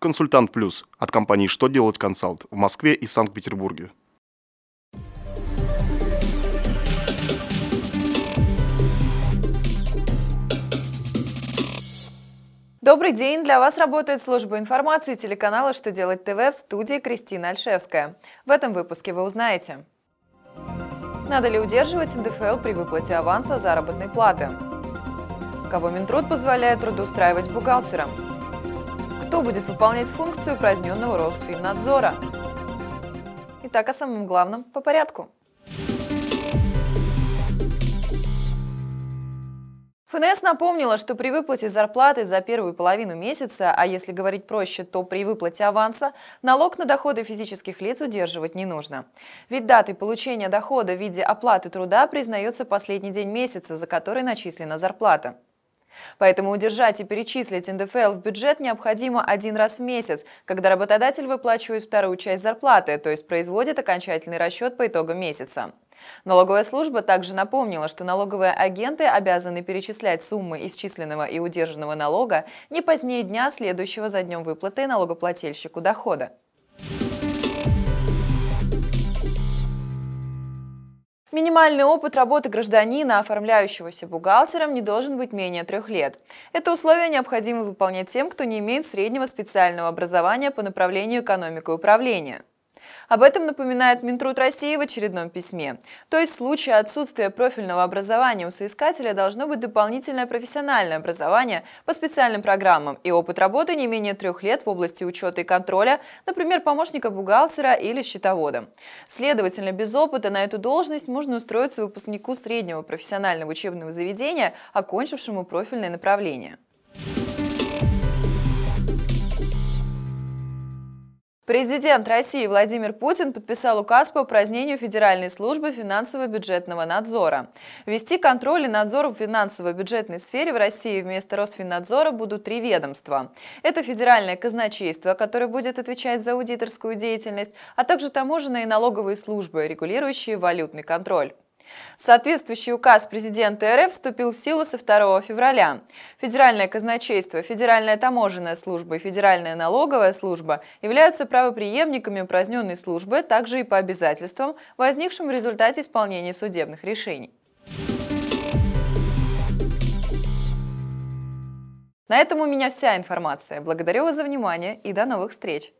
Консультант Плюс от компании «Что делать консалт» в Москве и Санкт-Петербурге. Добрый день! Для вас работает служба информации телеканала «Что делать ТВ» в студии Кристина Альшевская. В этом выпуске вы узнаете Надо ли удерживать НДФЛ при выплате аванса заработной платы? Кого Минтруд позволяет трудоустраивать бухгалтерам? Кто будет выполнять функцию упраздненного Росфиннадзора? Итак, о самом главном по порядку. ФНС напомнила, что при выплате зарплаты за первую половину месяца, а если говорить проще, то при выплате аванса, налог на доходы физических лиц удерживать не нужно. Ведь датой получения дохода в виде оплаты труда признается последний день месяца, за который начислена зарплата. Поэтому удержать и перечислить НДФЛ в бюджет необходимо один раз в месяц, когда работодатель выплачивает вторую часть зарплаты, то есть производит окончательный расчет по итогам месяца. Налоговая служба также напомнила, что налоговые агенты обязаны перечислять суммы исчисленного и удержанного налога не позднее дня, следующего за днем выплаты налогоплательщику дохода. Минимальный опыт работы гражданина, оформляющегося бухгалтером, не должен быть менее трех лет. Это условие необходимо выполнять тем, кто не имеет среднего специального образования по направлению экономика и управления. Об этом напоминает Минтруд России в очередном письме. То есть в случае отсутствия профильного образования у соискателя должно быть дополнительное профессиональное образование по специальным программам и опыт работы не менее трех лет в области учета и контроля, например, помощника бухгалтера или счетовода. Следовательно, без опыта на эту должность можно устроиться выпускнику среднего профессионального учебного заведения, окончившему профильное направление. Президент России Владимир Путин подписал указ по упразднению Федеральной службы финансово-бюджетного надзора. Вести контроль и надзор в финансово-бюджетной сфере в России вместо Росфиннадзора будут три ведомства. Это Федеральное казначейство, которое будет отвечать за аудиторскую деятельность, а также таможенные и налоговые службы, регулирующие валютный контроль. Соответствующий указ президента РФ вступил в силу со 2 февраля. Федеральное казначейство, Федеральная таможенная служба и Федеральная налоговая служба являются правоприемниками упраздненной службы также и по обязательствам, возникшим в результате исполнения судебных решений. На этом у меня вся информация. Благодарю вас за внимание и до новых встреч!